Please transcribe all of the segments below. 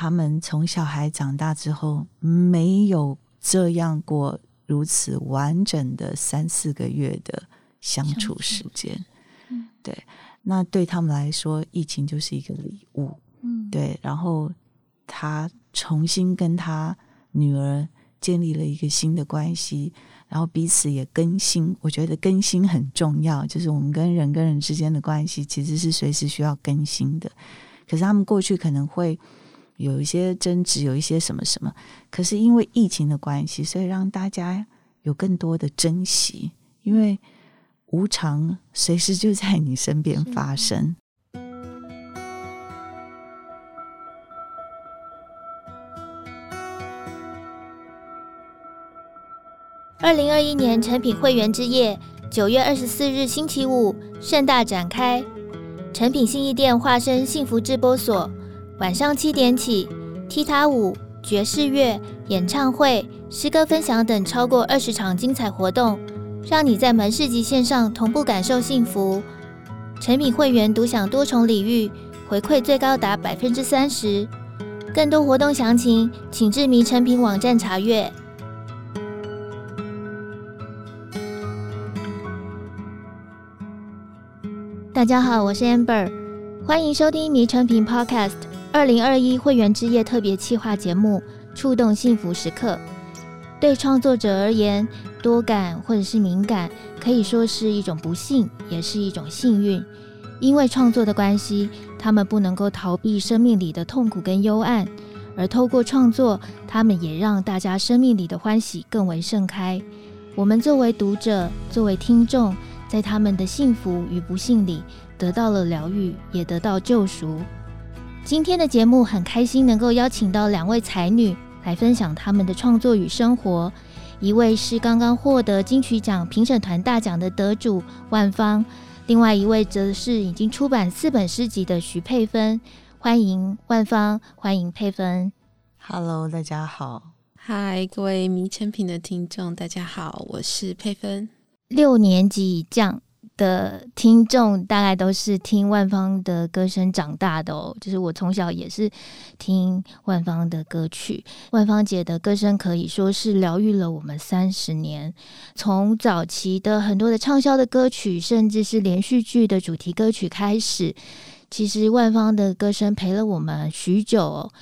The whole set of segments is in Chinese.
他们从小孩长大之后没有这样过如此完整的三四个月的相处时间。嗯，对，那对他们来说，疫情就是一个礼物。嗯，对，然后他重新跟他女儿建立了一个新的关系。然后彼此也更新，我觉得更新很重要。就是我们跟人跟人之间的关系，其实是随时需要更新的。可是他们过去可能会有一些争执，有一些什么什么。可是因为疫情的关系，所以让大家有更多的珍惜，因为无常随时就在你身边发生。二零二一年诚品会员之夜，九月二十四日星期五盛大展开。诚品信义店化身幸福直播所，晚上七点起，踢踏舞、爵士乐、演唱会、诗歌分享等超过二十场精彩活动，让你在门市及线上同步感受幸福。诚品会员独享多重礼遇，回馈最高达百分之三十。更多活动详情，请至迷诚品网站查阅。大家好，我是 Amber，欢迎收听迷诚品 Podcast 二零二一会员之夜特别企划节目《触动幸福时刻》。对创作者而言，多感或者是敏感，可以说是一种不幸，也是一种幸运。因为创作的关系，他们不能够逃避生命里的痛苦跟幽暗，而透过创作，他们也让大家生命里的欢喜更为盛开。我们作为读者，作为听众。在他们的幸福与不幸里，得到了疗愈，也得到救赎。今天的节目很开心能够邀请到两位才女来分享他们的创作与生活。一位是刚刚获得金曲奖评审团大奖的得主万芳，另外一位则是已经出版四本诗集的徐佩芬。欢迎万芳，欢迎佩芬。Hello，大家好。Hi，各位迷成品的听众，大家好，我是佩芬。六年级以降的听众，大概都是听万芳的歌声长大的哦。就是我从小也是听万芳的歌曲，万芳姐的歌声可以说是疗愈了我们三十年。从早期的很多的畅销的歌曲，甚至是连续剧的主题歌曲开始，其实万芳的歌声陪了我们许久哦。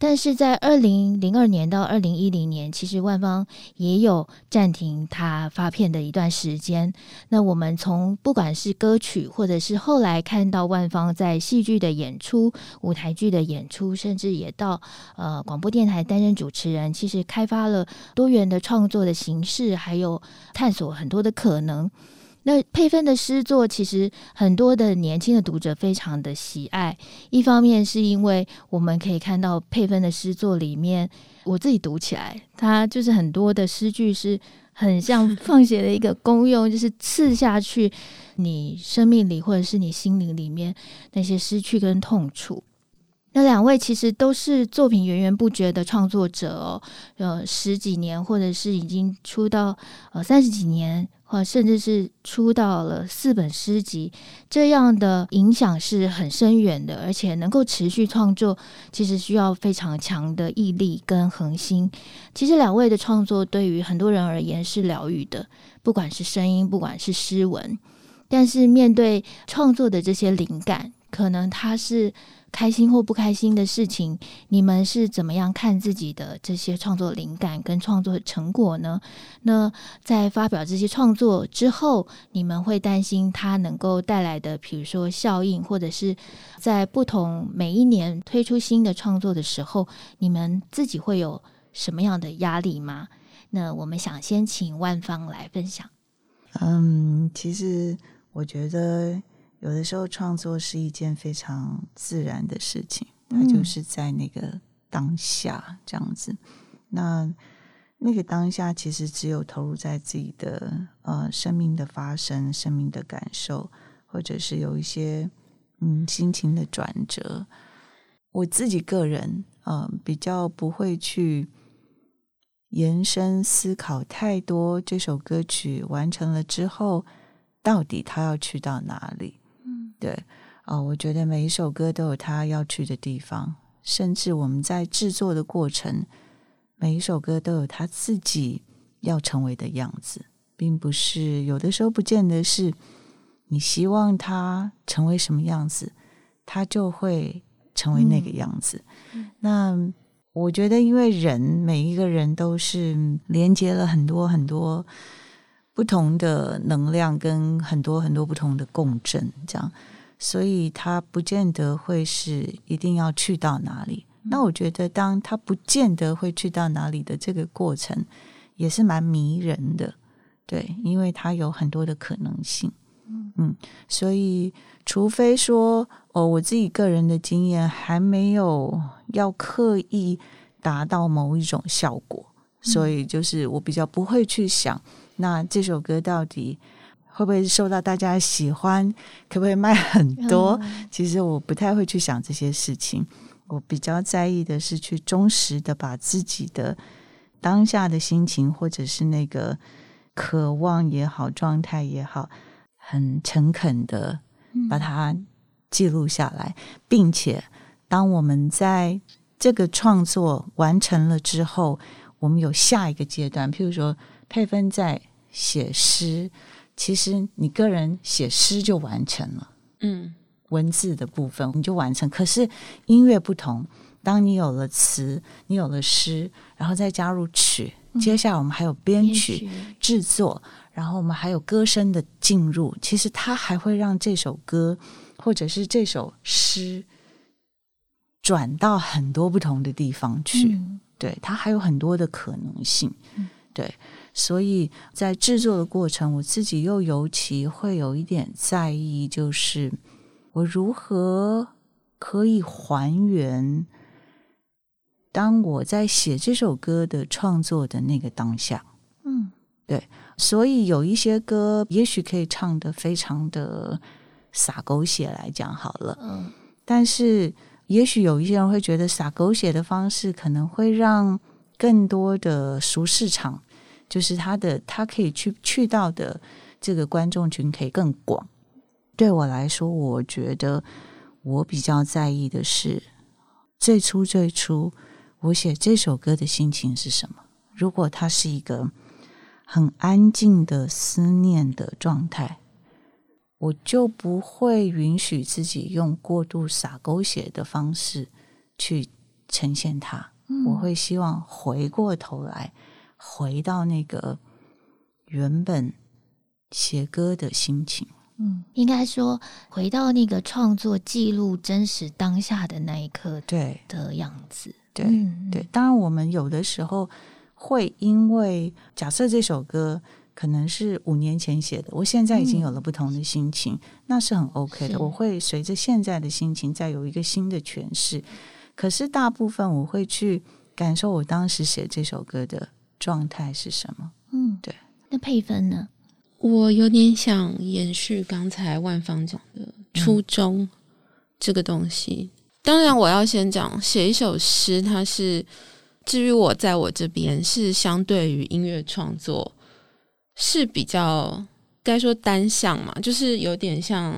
但是在二零零二年到二零一零年，其实万芳也有暂停她发片的一段时间。那我们从不管是歌曲，或者是后来看到万芳在戏剧的演出、舞台剧的演出，甚至也到呃广播电台担任主持人，其实开发了多元的创作的形式，还有探索很多的可能。那佩芬的诗作，其实很多的年轻的读者非常的喜爱。一方面是因为我们可以看到佩芬的诗作里面，我自己读起来，它就是很多的诗句是很像 放血的一个功用，就是刺下去你生命里或者是你心灵里面那些失去跟痛楚。那两位其实都是作品源源不绝的创作者哦，呃，十几年或者是已经出道呃三十几年。或甚至是出到了四本诗集，这样的影响是很深远的，而且能够持续创作，其实需要非常强的毅力跟恒心。其实两位的创作对于很多人而言是疗愈的，不管是声音，不管是诗文，但是面对创作的这些灵感，可能他是。开心或不开心的事情，你们是怎么样看自己的这些创作灵感跟创作成果呢？那在发表这些创作之后，你们会担心它能够带来的，比如说效应，或者是在不同每一年推出新的创作的时候，你们自己会有什么样的压力吗？那我们想先请万芳来分享。嗯，其实我觉得。有的时候创作是一件非常自然的事情，它就是在那个当下这样子。那那个当下其实只有投入在自己的呃生命的发生、生命的感受，或者是有一些嗯心情的转折。我自己个人呃比较不会去延伸思考太多，这首歌曲完成了之后，到底它要去到哪里？对啊，我觉得每一首歌都有它要去的地方，甚至我们在制作的过程，每一首歌都有它自己要成为的样子，并不是有的时候不见得是你希望它成为什么样子，它就会成为那个样子。嗯、那我觉得，因为人每一个人都是连接了很多很多不同的能量，跟很多很多不同的共振，这样。所以他不见得会是一定要去到哪里。那我觉得，当他不见得会去到哪里的这个过程，也是蛮迷人的，对，因为它有很多的可能性。嗯，所以除非说，哦，我自己个人的经验还没有要刻意达到某一种效果，所以就是我比较不会去想，那这首歌到底。会不会受到大家喜欢？可不可以卖很多？嗯、其实我不太会去想这些事情。我比较在意的是去忠实的把自己的当下的心情，或者是那个渴望也好、状态也好，很诚恳的把它记录下来，嗯、并且当我们在这个创作完成了之后，我们有下一个阶段。譬如说，配分在写诗。其实你个人写诗就完成了，嗯，文字的部分你就完成。可是音乐不同，当你有了词，你有了诗，然后再加入曲，嗯、接下来我们还有编曲、制作，然后我们还有歌声的进入。其实它还会让这首歌或者是这首诗转到很多不同的地方去。嗯、对，它还有很多的可能性。嗯、对。所以在制作的过程，我自己又尤其会有一点在意，就是我如何可以还原当我在写这首歌的创作的那个当下。嗯，对。所以有一些歌，也许可以唱的非常的洒狗血来讲好了。嗯，但是也许有一些人会觉得洒狗血的方式可能会让更多的熟市场。就是他的，他可以去去到的这个观众群可以更广。对我来说，我觉得我比较在意的是最初最初我写这首歌的心情是什么。如果它是一个很安静的思念的状态，我就不会允许自己用过度洒狗血的方式去呈现它。嗯。我会希望回过头来。回到那个原本写歌的心情，嗯，应该说回到那个创作记录真实当下的那一刻，对的样子，对对。当然，我们有的时候会因为假设这首歌可能是五年前写的，我现在已经有了不同的心情，嗯、那是很 OK 的。我会随着现在的心情再有一个新的诠释。可是大部分我会去感受我当时写这首歌的。状态是什么？嗯，对。那配分呢？我有点想延续刚才万芳讲的初衷这个东西。嗯、当然，我要先讲写一首诗，它是至于我在我这边是相对于音乐创作是比较该说单向嘛，就是有点像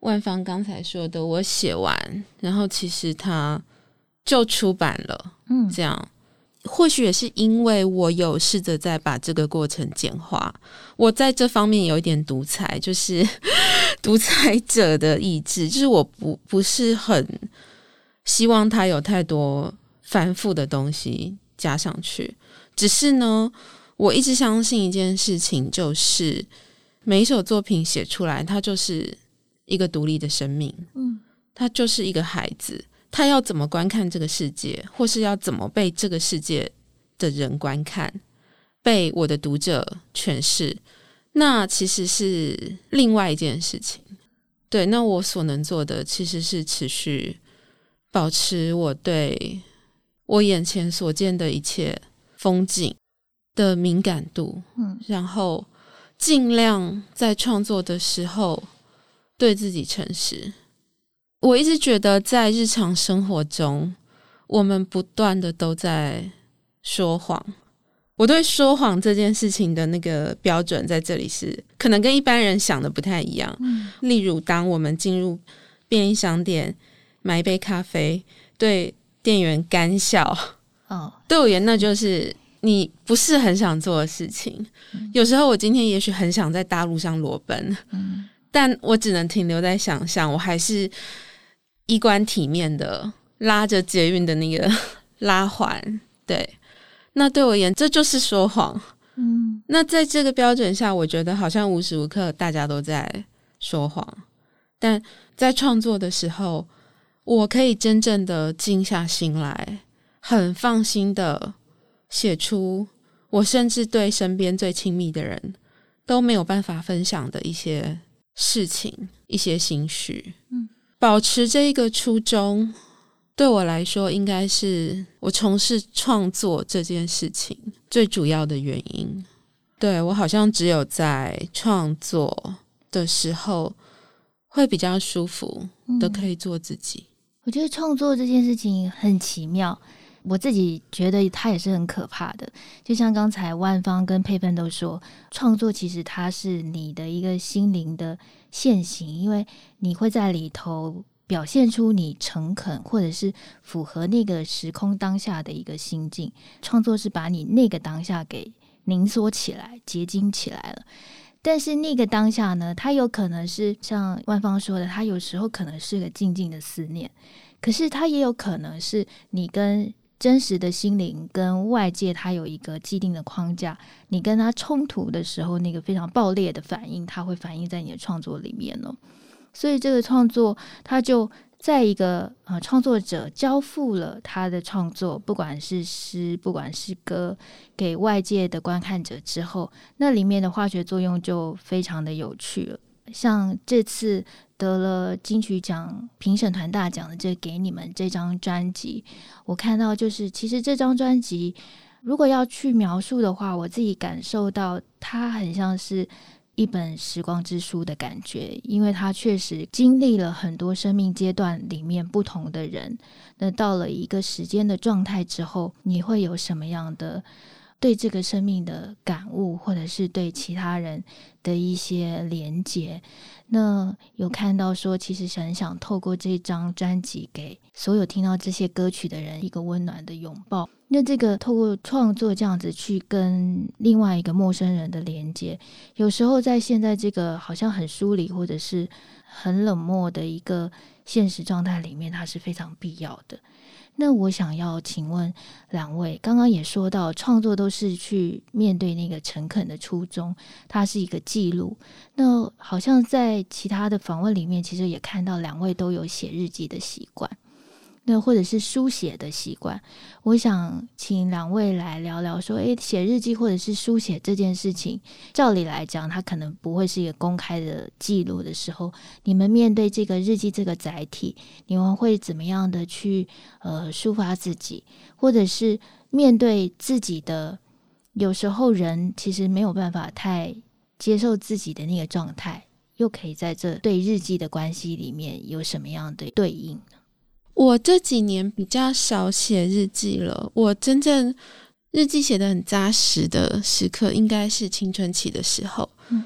万方刚才说的，我写完，然后其实它就出版了，嗯，这样。或许也是因为我有试着在把这个过程简化，我在这方面有一点独裁，就是 独裁者的意志，就是我不不是很希望他有太多繁复的东西加上去。只是呢，我一直相信一件事情，就是每一首作品写出来，它就是一个独立的生命，嗯，它就是一个孩子。他要怎么观看这个世界，或是要怎么被这个世界的人观看，被我的读者诠释，那其实是另外一件事情。对，那我所能做的其实是持续保持我对我眼前所见的一切风景的敏感度，嗯，然后尽量在创作的时候对自己诚实。我一直觉得，在日常生活中，我们不断的都在说谎。我对说谎这件事情的那个标准在这里是，可能跟一般人想的不太一样。嗯。例如，当我们进入便利商店买一杯咖啡，对店员干笑。哦，对我而言，那就是你不是很想做的事情。嗯、有时候我今天也许很想在大路上裸奔，嗯，但我只能停留在想象，我还是衣冠体面的拉着捷运的那个 拉环。对，那对我而言，这就是说谎。嗯，那在这个标准下，我觉得好像无时无刻大家都在说谎，但在创作的时候，我可以真正的静下心来，很放心的写出我甚至对身边最亲密的人都没有办法分享的一些事情、一些心绪。嗯，保持这一个初衷，对我来说，应该是我从事创作这件事情最主要的原因。对，我好像只有在创作的时候会比较舒服的，可以做自己。嗯，我觉得创作这件事情很奇妙，我自己觉得它也是很可怕的。就像刚才万芳跟佩芬都说，创作其实它是你的一个心灵的现行，因为你会在里头。表现出你诚恳，或者是符合那个时空当下的一个心境，创作是把你那个当下给凝缩起来、结晶起来了。但是那个当下呢，它有可能是像万芳说的，它有时候可能是个静静的思念，可是它也有可能是你跟真实的心灵跟外界它有一个既定的框架，你跟它冲突的时候，那个非常爆裂的反应，它会反映在你的创作里面哦。所以这个创作，他就在一个呃创作者交付了他的创作，不管是诗，不管是歌，给外界的观看者之后，那里面的化学作用就非常的有趣了。像这次得了金曲奖评审团大奖的这给你们这张专辑，我看到就是其实这张专辑如果要去描述的话，我自己感受到它很像是。一本时光之书的感觉，因为他确实经历了很多生命阶段里面不同的人。那到了一个时间的状态之后，你会有什么样的对这个生命的感悟，或者是对其他人的一些连接？那有看到说，其实很想透过这张专辑，给所有听到这些歌曲的人一个温暖的拥抱。那这个透过创作这样子去跟另外一个陌生人的连接，有时候在现在这个好像很疏离或者是很冷漠的一个现实状态里面，它是非常必要的。那我想要请问两位，刚刚也说到创作都是去面对那个诚恳的初衷，它是一个记录。那好像在其他的访问里面，其实也看到两位都有写日记的习惯。那或者是书写的习惯，我想请两位来聊聊，说，诶，写日记或者是书写这件事情，照理来讲，它可能不会是一个公开的记录的时候，你们面对这个日记这个载体，你们会怎么样的去呃抒发自己，或者是面对自己的，有时候人其实没有办法太接受自己的那个状态，又可以在这对日记的关系里面有什么样的对应？我这几年比较少写日记了。我真正日记写得很扎实的时刻，应该是青春期的时候。嗯，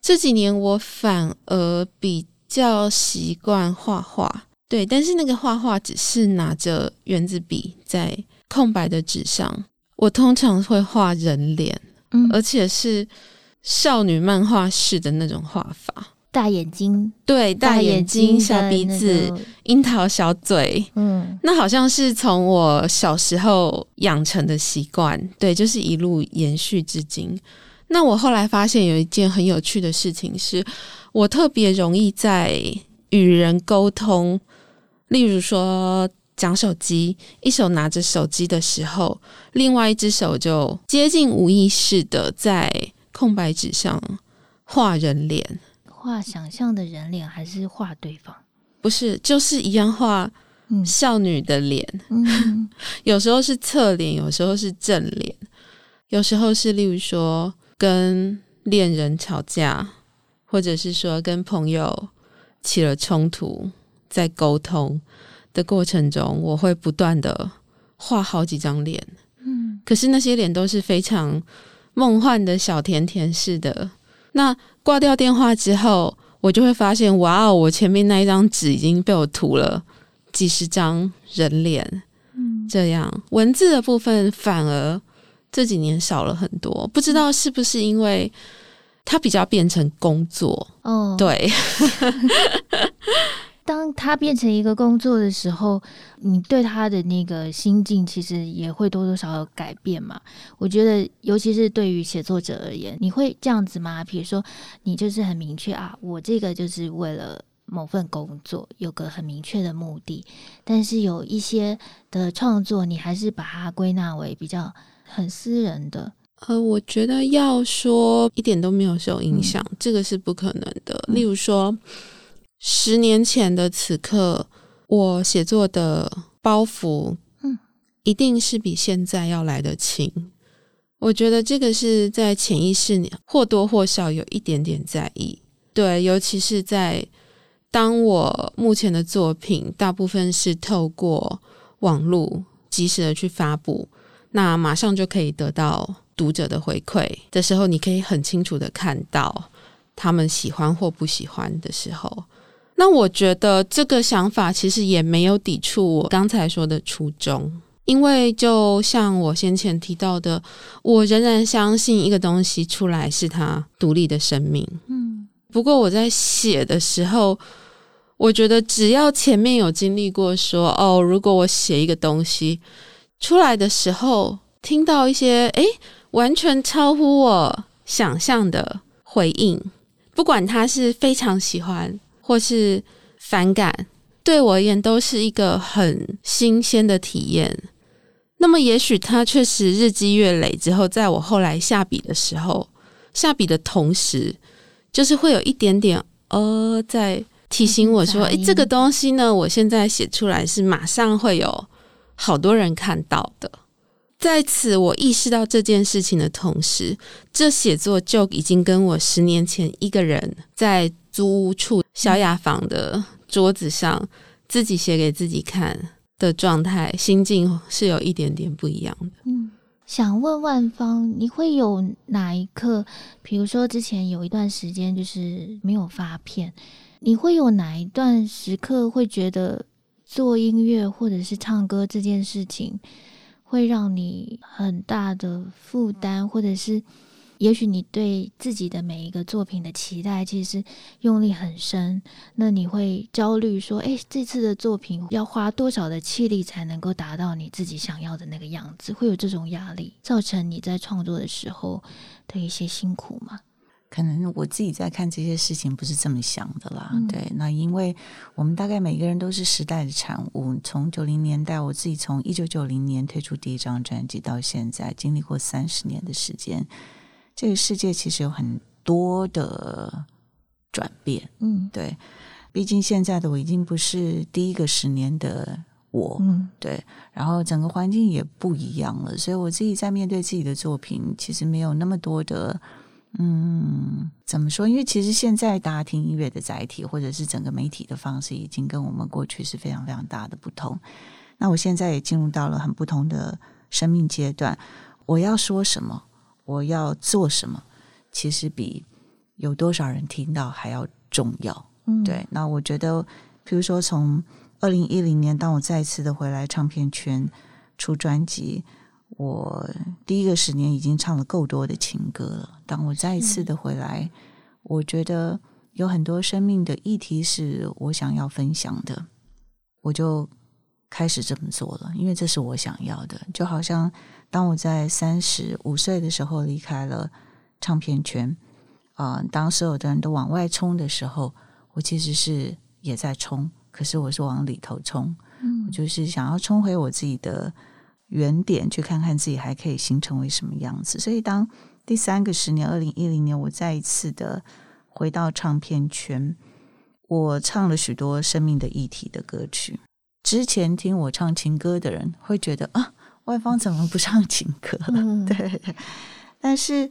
这几年我反而比较习惯画画，对，但是那个画画只是拿着原子笔在空白的纸上。我通常会画人脸，嗯，而且是少女漫画式的那种画法。大眼睛，对，大眼睛、小鼻子、樱桃小嘴，嗯，那好像是从我小时候养成的习惯，对，就是一路延续至今。那我后来发现有一件很有趣的事情是，是我特别容易在与人沟通，例如说讲手机，一手拿着手机的时候，另外一只手就接近无意识的在空白纸上画人脸。画想象的人脸还是画对方？不是，就是一样画少女的脸。嗯、有时候是侧脸，有时候是正脸，有时候是例如说跟恋人吵架，或者是说跟朋友起了冲突，在沟通的过程中，我会不断的画好几张脸。嗯，可是那些脸都是非常梦幻的小甜甜式的。那挂掉电话之后，我就会发现，哇哦，我前面那一张纸已经被我涂了几十张人脸，嗯，这样文字的部分反而这几年少了很多，不知道是不是因为它比较变成工作。哦，对。当他变成一个工作的时候，你对他的那个心境其实也会多多少少改变嘛。我觉得，尤其是对于写作者而言，你会这样子吗？比如说，你就是很明确啊，我这个就是为了某份工作，有个很明确的目的。但是有一些的创作，你还是把它归纳为比较很私人的。呃，我觉得要说一点都没有受影响，嗯、这个是不可能的。例如说。十年前的此刻，我写作的包袱，嗯，一定是比现在要来的轻。我觉得这个是在潜意识里或多或少有一点点在意。对，尤其是在当我目前的作品大部分是透过网络及时的去发布，那马上就可以得到读者的回馈的时候，你可以很清楚的看到他们喜欢或不喜欢的时候。那我觉得这个想法其实也没有抵触我刚才说的初衷，因为就像我先前提到的，我仍然相信一个东西出来是它独立的生命。嗯，不过我在写的时候，我觉得只要前面有经历过说，哦，如果我写一个东西出来的时候，听到一些诶，完全超乎我想象的回应，不管他是非常喜欢。或是反感，对我而言都是一个很新鲜的体验。那么，也许它确实日积月累之后，在我后来下笔的时候，下笔的同时，就是会有一点点呃，在提醒我说：“诶，这个东西呢，我现在写出来是马上会有好多人看到的。”在此，我意识到这件事情的同时，这写作就已经跟我十年前一个人在租屋处小雅房的桌子上自己写给自己看的状态，心境是有一点点不一样的。嗯，想问万芳，你会有哪一刻，比如说之前有一段时间就是没有发片，你会有哪一段时刻会觉得做音乐或者是唱歌这件事情，会让你很大的负担，或者是也许你对自己的每一个作品的期待其实用力很深，那你会焦虑说：“诶，这次的作品要花多少的气力才能够达到你自己想要的那个样子？”会有这种压力，造成你在创作的时候的一些辛苦吗？可能我自己在看这些事情不是这么想的啦，嗯、对，那因为我们大概每个人都是时代的产物。从九零年代，我自己从一九九零年推出第一张专辑到现在，经历过三十年的时间，这个世界其实有很多的转变。嗯，对，毕竟现在的我已经不是第一个十年的我，嗯，对，然后整个环境也不一样了，所以我自己在面对自己的作品，其实没有那么多的。嗯，怎么说？因为其实现在大家听音乐的载体，或者是整个媒体的方式，已经跟我们过去是非常非常大的不同。那我现在也进入到了很不同的生命阶段，我要说什么，我要做什么，其实比有多少人听到还要重要。嗯，对。那我觉得，比如说从二零一零年，当我再次的回来唱片圈出专辑。我第一个十年已经唱了够多的情歌了。当我再一次的回来，我觉得有很多生命的议题是我想要分享的，我就开始这么做了，因为这是我想要的。就好像当我在三十五岁的时候离开了唱片圈，啊、呃，当所有的人都往外冲的时候，我其实是也在冲，可是我是往里头冲，我就是想要冲回我自己的。原点去看看自己还可以形成为什么样子，所以当第三个十年，二零一零年，我再一次的回到唱片圈，我唱了许多生命的议题的歌曲。之前听我唱情歌的人会觉得啊，万芳怎么不唱情歌了？嗯、对，但是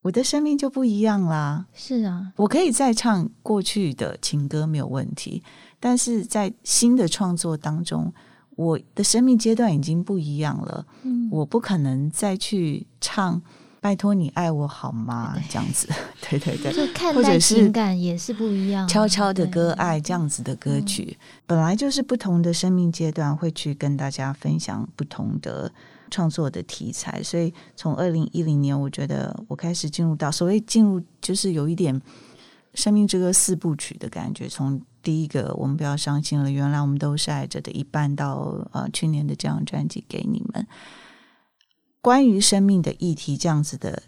我的生命就不一样啦。是啊，我可以再唱过去的情歌没有问题，但是在新的创作当中。我的生命阶段已经不一样了，嗯，我不可能再去唱拜托你爱我好吗？对这样子，对对对，就看待情感也是不一样。悄悄的割爱这样子的歌曲，嗯、本来就是不同的生命阶段会去跟大家分享不同的创作的题材。所以从二零一零年，我觉得我开始进入到所谓进入，就是有一点生命之歌四部曲的感觉。从第一个，我们不要伤心了，原来我们都是爱着的，一半到呃去年的这张专辑给你们。关于生命的议题，这样子的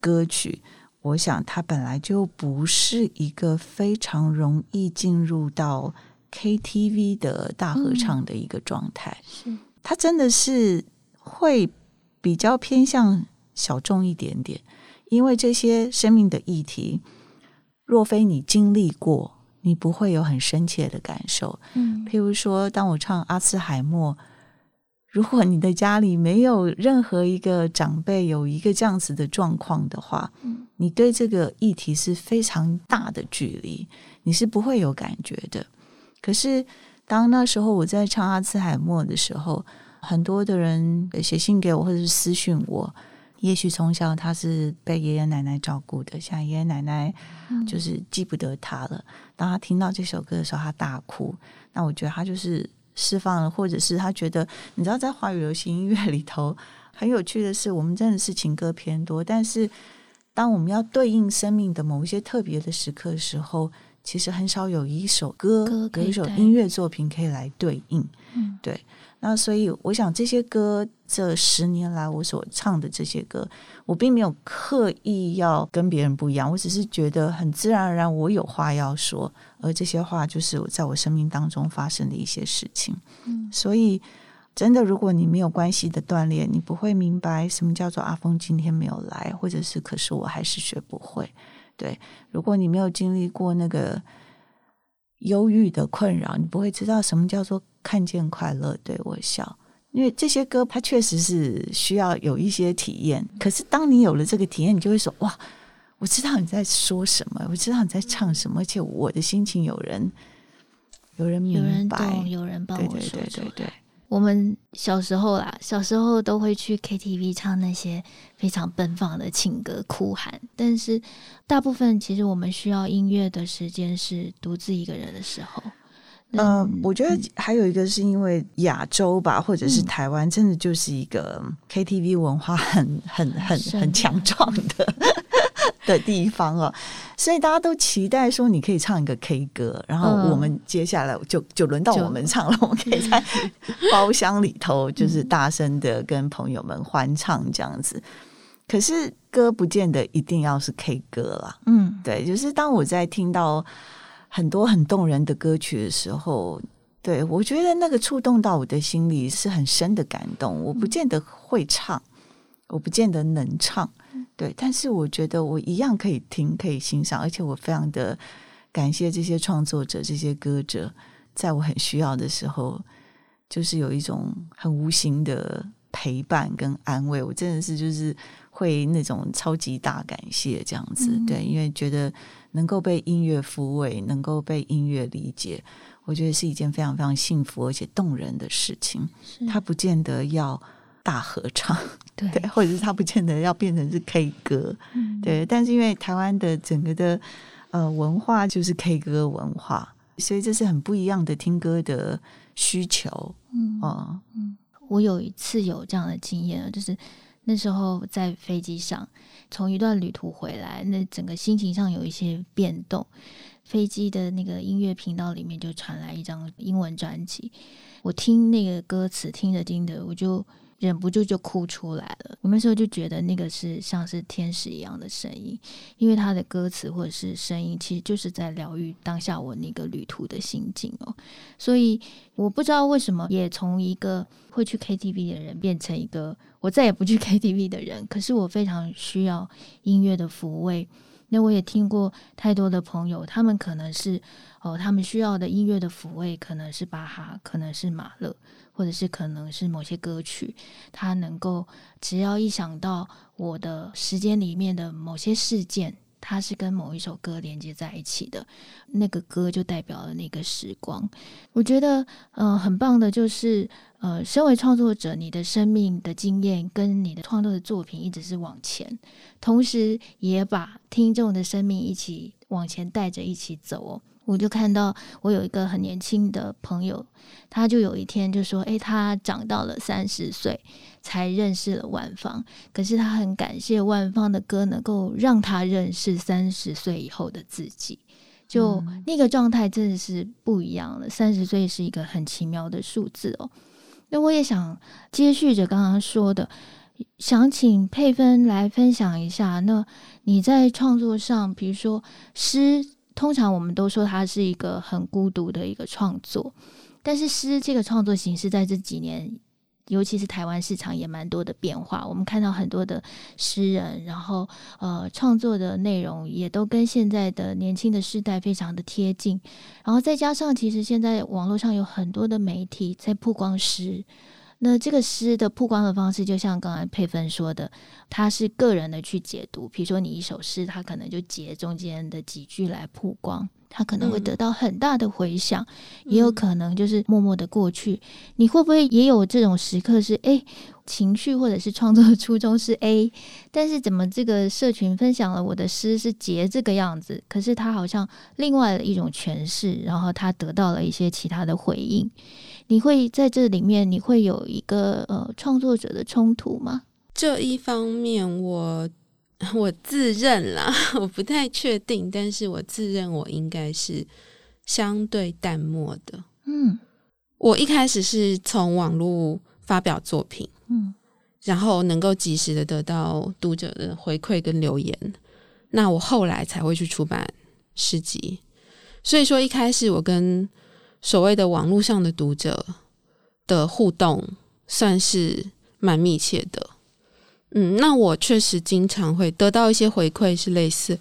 歌曲，我想它本来就不是一个非常容易进入到 KTV 的大合唱的一个状态。嗯、是，它真的是会比较偏向小众一点点，因为这些生命的议题，若非你经历过，你不会有很深切的感受。嗯，譬如说，当我唱阿兹海默。如果你的家里没有任何一个长辈有一个这样子的状况的话，嗯，你对这个议题是非常大的距离，你是不会有感觉的。可是当那时候我在唱阿兹海默的时候，很多的人写信给我或者是私讯我，也许从小他是被爷爷奶奶照顾的，像爷爷奶奶就是记不得他了。当他听到这首歌的时候，他大哭。那我觉得他就是。释放了，或者是他觉得，你知道，在华语流行音乐里头，很有趣的是，我们真的是情歌偏多，但是当我们要对应生命的某一些特别的时刻的时候，其实很少有一首歌，有一首音乐作品可以来对应。嗯，对。那所以，我想这些歌，这十年来我所唱的这些歌，我并没有刻意要跟别人不一样，我只是觉得很自然而然，我有话要说，而这些话就是我在我生命当中发生的一些事情。嗯，所以真的，如果你没有关系的锻炼，你不会明白什么叫做阿峰今天没有来，或者是可是我还是学不会。对，如果你没有经历过那个忧郁的困扰，你不会知道什么叫做。看见快乐对我笑，因为这些歌它确实是需要有一些体验。可是当你有了这个体验，你就会说：“哇，我知道你在说什么，我知道你在唱什么，而且我的心情有人有人明白，有人懂，有人帮我说出来。”对对对对对。我们小时候啦，小时候都会去 KTV 唱那些非常奔放的情歌、哭喊。但是大部分其实我们需要音乐的时间是独自一个人的时候。嗯、呃，我觉得还有一个是因为亚洲吧，或者是台湾，真的就是一个 KTV 文化很、很、很、很强壮的 的地方哦，所以大家都期待说你可以唱一个 K 歌，然后我们接下来就就轮到我们唱了，我们可以在包厢里头就是大声的跟朋友们欢唱这样子。可是歌不见得一定要是 K 歌啦，嗯，对，就是当我在听到。很多很动人的歌曲的时候，对，我觉得那个触动到我的心里是很深的感动。我不见得会唱，我不见得能唱，对，但是我觉得我一样可以听，可以欣赏，而且我非常的感谢这些创作者、这些歌者，在我很需要的时候，就是有一种很无形的陪伴跟安慰。我真的是就是会那种超级大感谢这样子，对，因为觉得。能够被音乐抚慰，能够被音乐理解，我觉得是一件非常非常幸福而且动人的事情。他不见得要大合唱，对，对，或者是他不见得要变成是 K 歌，嗯、对。但是因为台湾的整个的呃文化就是 K 歌文化，所以这是很不一样的听歌的需求。嗯嗯，嗯，我有一次有这样的经验，就是那时候在飞机上。从一段旅途回来，那整个心情上有一些变动。飞机的那个音乐频道里面就传来一张英文专辑，我听那个歌词，听着听着，我就忍不住就哭出来了。我那时候就觉得那个是像是天使一样的声音，因为他的歌词或者是声音，其实就是在疗愈当下我那个旅途的心境哦。所以我不知道为什么，也从一个会去 KTV 的人变成一个。我再也不去 KTV 的人，可是我非常需要音乐的抚慰。那我也听过太多的朋友，他们可能是哦，他们需要的音乐的抚慰，可能是巴哈，可能是马勒，或者是可能是某些歌曲，他能够只要一想到我的时间里面的某些事件。它是跟某一首歌连接在一起的，那个歌就代表了那个时光。我觉得，嗯、很棒的，就是呃，身为创作者，你的生命的经验跟你的创作的作品一直是往前，同时也把听众的生命一起往前带着一起走哦。我就看到我有一个很年轻的朋友，他就有一天就说：“诶，他长到了三十岁才认识了万芳，可是他很感谢万芳的歌能够让他认识三十岁以后的自己，就那个状态真的是不一样了。三十岁是一个很奇妙的数字哦。那我也想接续着刚刚说的，想请佩芬来分享一下。那你在创作上，比如说诗。通常我们都说它是一个很孤独的一个创作，但是诗这个创作形式在这几年，尤其是台湾市场也蛮多的变化。我们看到很多的诗人，然后呃创作的内容也都跟现在的年轻的世代非常的贴近，然后再加上其实现在网络上有很多的媒体在曝光诗。那这个诗的曝光的方式，就像刚才佩芬说的，他是个人的去解读。比如说，你一首诗，他可能就截中间的几句来曝光，他可能会得到很大的回响，嗯、也有可能就是默默的过去。嗯、你会不会也有这种时刻是？是哎，情绪或者是创作的初衷是 A，但是怎么这个社群分享了我的诗是结这个样子，可是他好像另外的一种诠释，然后他得到了一些其他的回应。你会在这里面，你会有一个呃创作者的冲突吗？这一方面我，我 我自认啦，我不太确定，但是我自认我应该是相对淡漠的。嗯，我一开始是从网络发表作品，嗯，然后能够及时的得到读者的回馈跟留言，那我后来才会去出版诗集。所以说一开始我跟所谓的网络上的读者的互动算是蛮密切的，嗯，那我确实经常会得到一些回馈，是类似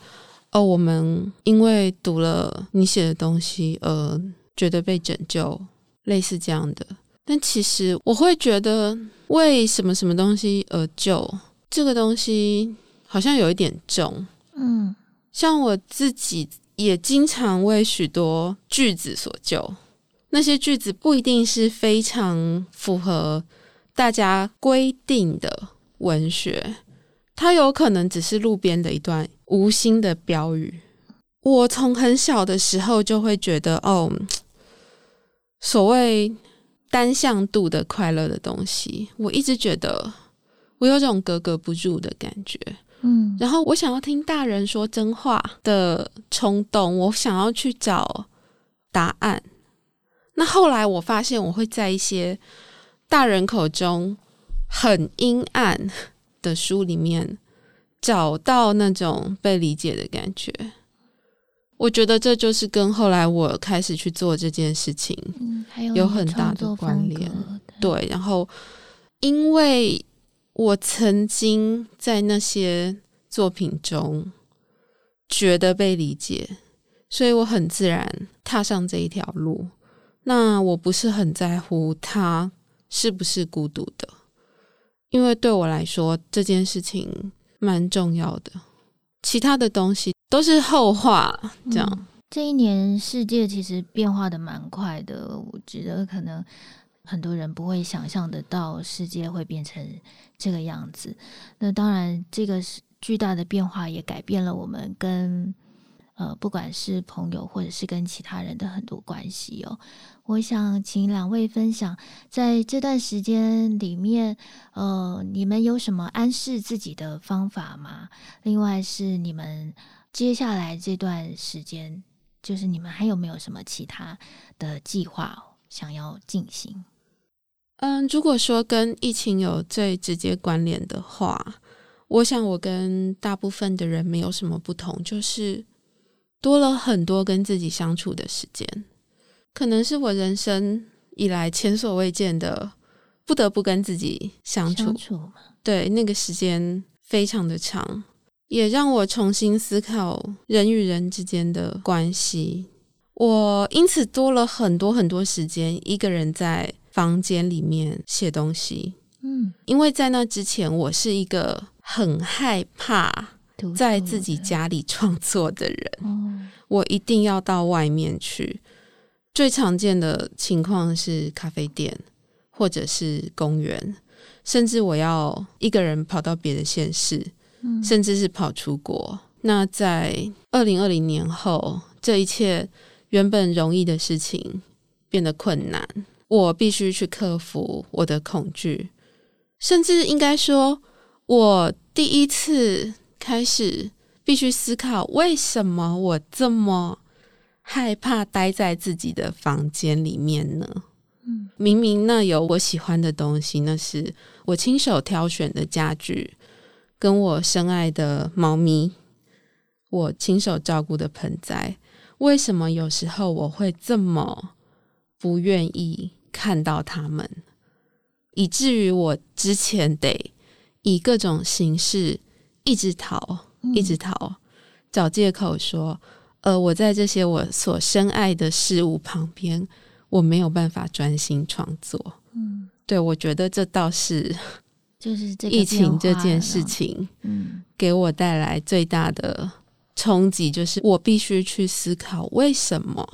哦，我们因为读了你写的东西而觉得被拯救，类似这样的。但其实我会觉得，为什么什么东西而救这个东西好像有一点重，嗯，像我自己也经常为许多句子所救。那些句子不一定是非常符合大家规定的文学，它有可能只是路边的一段无心的标语。我从很小的时候就会觉得，哦，所谓单向度的快乐的东西，我一直觉得我有种格格不入的感觉。嗯，然后我想要听大人说真话的冲动，我想要去找答案。那后来我发现，我会在一些大人口中很阴暗的书里面找到那种被理解的感觉。我觉得这就是跟后来我开始去做这件事情有很大的关联。对，然后因为我曾经在那些作品中觉得被理解，所以我很自然踏上这一条路。那我不是很在乎他是不是孤独的，因为对我来说这件事情蛮重要的，其他的东西都是后话。这样，嗯，这一年世界其实变化的蛮快的，我觉得可能很多人不会想象得到世界会变成这个样子。那当然，这个是巨大的变化，也改变了我们跟。呃，不管是朋友或者是跟其他人的很多关系哦，我想请两位分享，在这段时间里面，呃，你们有什么安适自己的方法吗？另外是你们接下来这段时间，就是你们还有没有什么其他的计划想要进行？嗯，如果说跟疫情有最直接关联的话，我想我跟大部分的人没有什么不同，就是。多了很多跟自己相处的时间，可能是我人生以来前所未见的，不得不跟自己相处。对，那个时间非常的长，也让我重新思考人与人之间的关系。我因此多了很多很多时间，一个人在房间里面写东西。嗯，因为在那之前，我是一个很害怕。在自己家里创作的人，我一定要到外面去。最常见的情况是咖啡店，或者是公园，甚至我要一个人跑到别的县市，嗯，甚至是跑出国。那在二零二零年后，这一切原本容易的事情变得困难，我必须去克服我的恐惧，甚至应该说，我第一次开始必须思考，为什么我这么害怕待在自己的房间里面呢？嗯，明明那有我喜欢的东西，那是我亲手挑选的家具，跟我深爱的猫咪。我亲手照顾的盆栽，为什么有时候我会这么不愿意看到它们，以至于我之前得以各种形式一直逃，一直逃，嗯、找借口说，呃，我在这些我所深爱的事物旁边，我没有办法专心创作。嗯，对，我觉得这倒是 就是这疫情这件事情，嗯，给我带来最大的。冲击就是我必须去思考为什么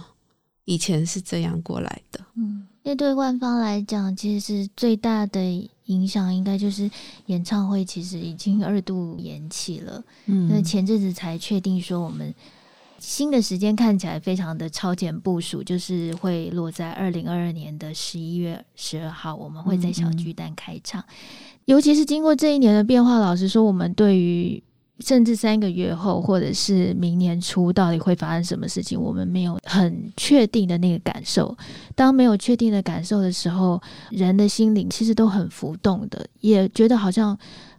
以前是这样过来的。嗯，那对万方来讲，其实是最大的影响，应该就是演唱会其实已经二度延期了。嗯，那前阵子才确定说，我们新的时间看起来非常的超前部署，就是会落在二零二二年的十一月十二号，我们会在小巨蛋开场。嗯嗯，尤其是经过这一年的变化，老实说，我们对于甚至三个月后，或者是明年初，到底会发生什么事情？我们没有很确定的那个感受。当没有确定的感受的时候，人的心灵其实都很浮动的，也觉得好像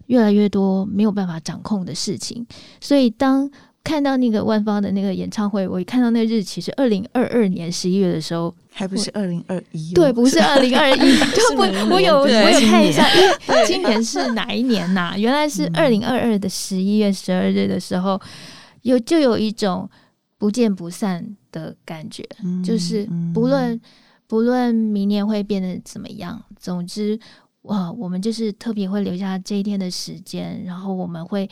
越来越多没有办法掌控的事情。所以当看到那个万芳的那个演唱会，我一看到那个日期是二零二二年十一月的时候，还不是二零二一，对，不是二零二一，就我我有我有看一下，因为今年是哪一年呐、啊？原来是二零二二的十一月十二日的时候，有就有一种不见不散的感觉，嗯、就是不论不论明年会变得怎么样，总之哇，我们就是特别会留下这一天的时间，然后我们会。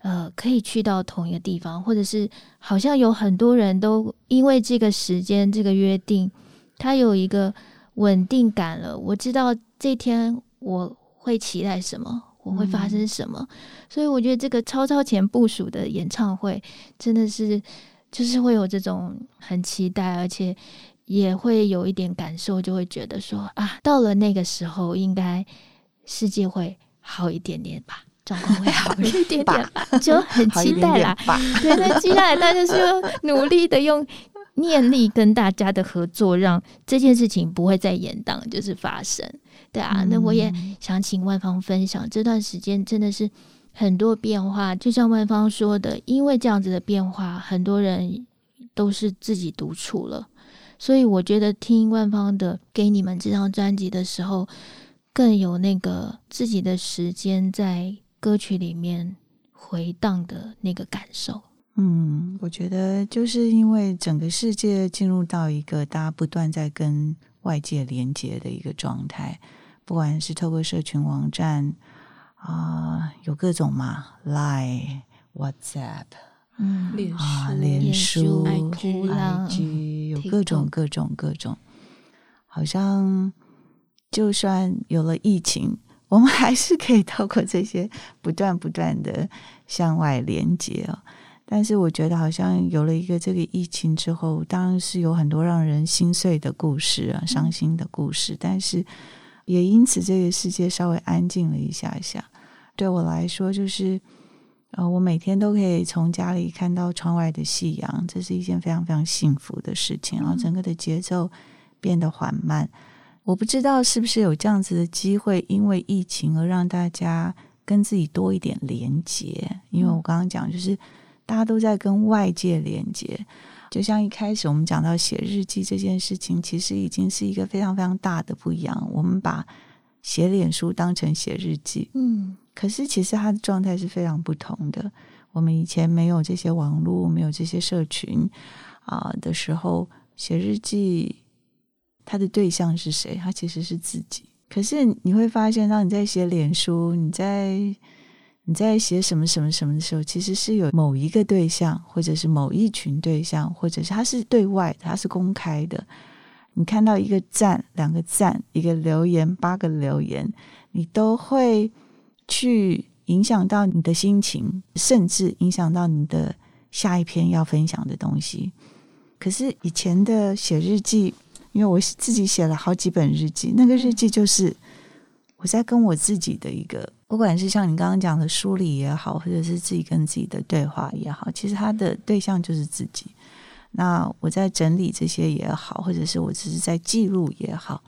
呃，可以去到同一个地方，或者是好像有很多人都因为这个时间这个约定，他有一个稳定感了。我知道这天我会期待什么，我会发生什么，嗯、所以我觉得这个超超前部署的演唱会真的是就是会有这种很期待，而且也会有一点感受，就会觉得说啊，到了那个时候，应该世界会好一点点吧。状况会好一点点吧，就很期待啦。对，那接下来大家是用努力的用念力跟大家的合作，让这件事情不会再延宕，就是发生。对啊，那我也想请万芳分享这段时间真的是很多变化，就像万芳说的，因为这样子的变化，很多人都是自己独处了，所以我觉得听万芳的给你们这张专辑的时候，更有那个自己的时间在。歌曲里面回荡的那个感受，嗯，我觉得就是因为整个世界进入到一个大家不断在跟外界连接的一个状态，不管是透过社群网站啊、呃，有各种嘛，Line、WhatsApp，嗯，啊，脸书、IG，有各种各种各种，好像就算有了疫情。我们还是可以透过这些不断不断的向外连接哦，但是我觉得好像有了一个这个疫情之后，当然是有很多让人心碎的故事啊，伤心的故事，但是也因此这个世界稍微安静了一下下。对我来说，就是呃，我每天都可以从家里看到窗外的夕阳，这是一件非常非常幸福的事情。然后整个的节奏变得缓慢。我不知道是不是有这样子的机会，因为疫情而让大家跟自己多一点连接。因为我刚刚讲，就是大家都在跟外界连接。就像一开始我们讲到写日记这件事情，其实已经是一个非常非常大的不一样。我们把写脸书当成写日记，嗯，可是其实它的状态是非常不同的。我们以前没有这些网络，没有这些社群啊的时候，写日记。他的对象是谁？他其实是自己。可是你会发现，当你在写脸书，你在你在写什么什么什么的时候，其实是有某一个对象，或者是某一群对象，或者是他是对外的，他是公开的。你看到一个赞、两个赞、一个留言、八个留言，你都会去影响到你的心情，甚至影响到你的下一篇要分享的东西。可是以前的写日记，因为我自己写了好几本日记，那个日记就是我在跟我自己的一个，不管是像你刚刚讲的梳理也好，或者是自己跟自己的对话也好，其实他的对象就是自己。那我在整理这些也好，或者是我只是在记录也好，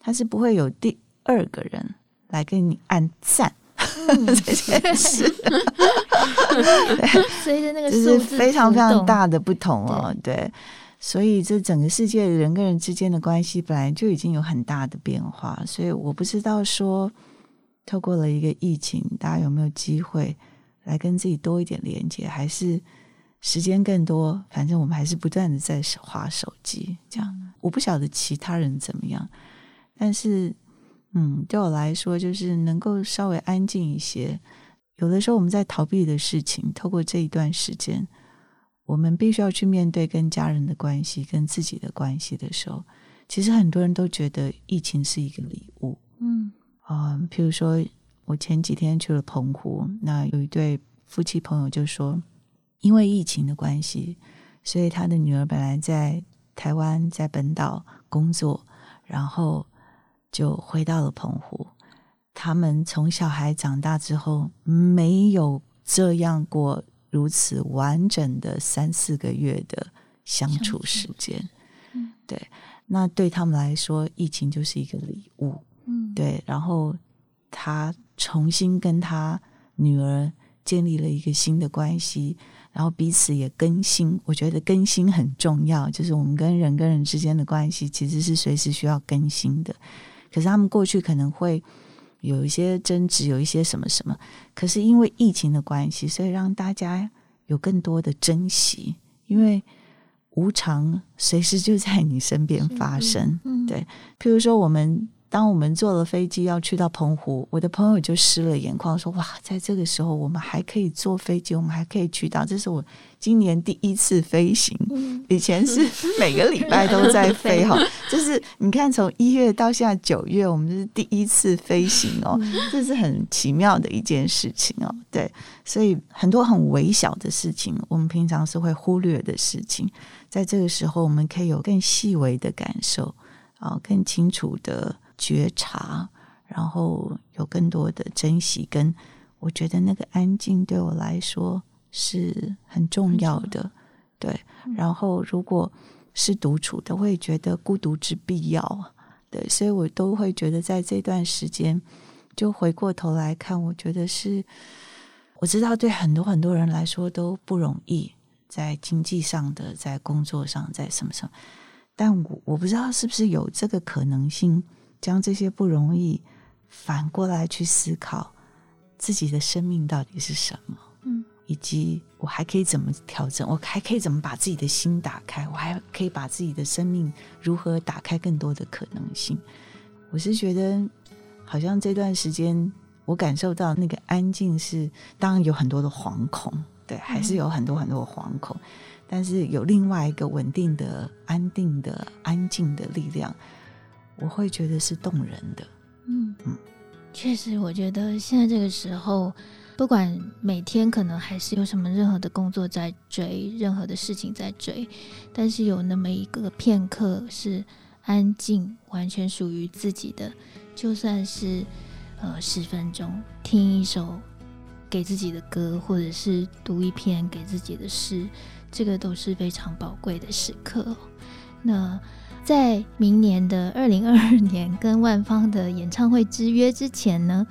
他是不会有第二个人来跟你按赞、嗯、这件事。随着那个就是非常非常大的不同哦，对，对，所以这整个世界人跟人之间的关系本来就已经有很大的变化，所以我不知道说透过了一个疫情，大家有没有机会来跟自己多一点连接，还是？时间更多，反正我们还是不断的在划手机，这样。我不晓得其他人怎么样，但是，嗯，对我来说，就是能够稍微安静一些。有的时候我们在逃避的事情，透过这一段时间，我们必须要去面对跟家人的关系、跟自己的关系的时候，其实很多人都觉得疫情是一个礼物。嗯，啊、呃，譬如说我前几天去了澎湖，那有一对夫妻朋友就说。因为疫情的关系，所以他的女儿本来在台湾在本岛工作，然后就回到了澎湖。他们从小孩长大之后，没有这样过如此完整的三四个月的相处时间。嗯，对，那对他们来说，疫情就是一个礼物。嗯，对，然后他重新跟他女儿建立了一个新的关系。然后彼此也更新，我觉得更新很重要。就是我们跟人跟人之间的关系，其实是随时需要更新的。可是他们过去可能会有一些争执，有一些什么什么。可是因为疫情的关系，所以让大家有更多的珍惜。因为无常随时就在你身边发生。对，譬如说我们。当我们坐了飞机要去到澎湖，我的朋友就湿了眼眶，说：“哇，在这个时候我们还可以坐飞机，我们还可以去到，这是我今年第一次飞行。以前是每个礼拜都在飞哈，就是你看从一月到现在九月，我们是第一次飞行哦，这是很奇妙的一件事情哦。对，所以很多很微小的事情，我们平常是会忽略的事情，在这个时候我们可以有更细微的感受啊，更清楚的。”觉察，然后有更多的珍惜，跟我觉得那个安静对我来说是很重要的。对，然后如果是独处的，我也觉得孤独之必要。对，所以我都会觉得在这段时间，就回过头来看，我觉得是我知道对很多很多人来说都不容易，在经济上的，在工作上，在什么什么，但我我不知道是不是有这个可能性。将这些不容易反过来去思考自己的生命到底是什么，嗯，以及我还可以怎么调整，我还可以怎么把自己的心打开，我还可以把自己的生命如何打开更多的可能性。我是觉得，好像这段时间我感受到那个安静是，当然有很多的惶恐，对，还是有很多很多的惶恐，但是有另外一个稳定的、安定的、安静的力量。我会觉得是动人的，嗯嗯，确实，我觉得现在这个时候，不管每天可能还是有什么任何的工作在追，任何的事情在追，但是有那么一个片刻是安静，完全属于自己的，就算是呃十分钟，听一首给自己的歌，或者是读一篇给自己的诗，这个都是非常宝贵的时刻。那。在明年的二零二二年跟万芳的演唱会之约之前呢，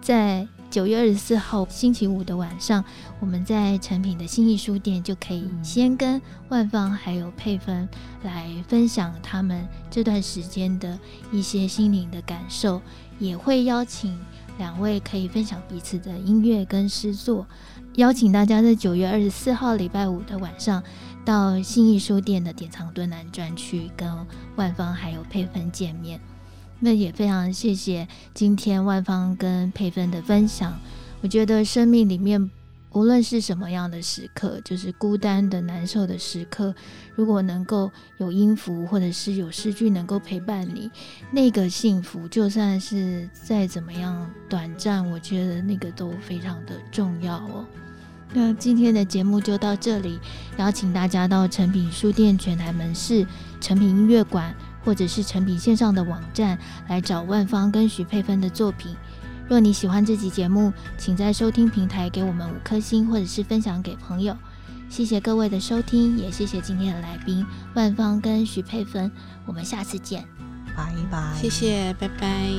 在九月二十四号星期五的晚上，我们在成品的新艺书店就可以先跟万芳还有佩芬来分享他们这段时间的一些心灵的感受，也会邀请两位可以分享彼此的音乐跟诗作，邀请大家在九月二十四号礼拜五的晚上。到信义书店的典藏敦南专区跟万芳还有佩芬见面，那也非常谢谢今天万芳跟佩芬的分享。我觉得生命里面无论是什么样的时刻，就是孤单的、难受的时刻，如果能够有音符或者是有诗句能够陪伴你，那个幸福，就算是再怎么样短暂，我觉得那个都非常的重要哦。那今天的节目就到这里，邀请大家到诚品书店全台门市、诚品音乐馆，或者是诚品线上的网站来找万芳跟徐佩芬的作品。若你喜欢这集节目，请在收听平台给我们五颗星，或者是分享给朋友。谢谢各位的收听，也谢谢今天的来宾万芳跟徐佩芬。我们下次见，拜拜。谢谢，拜拜。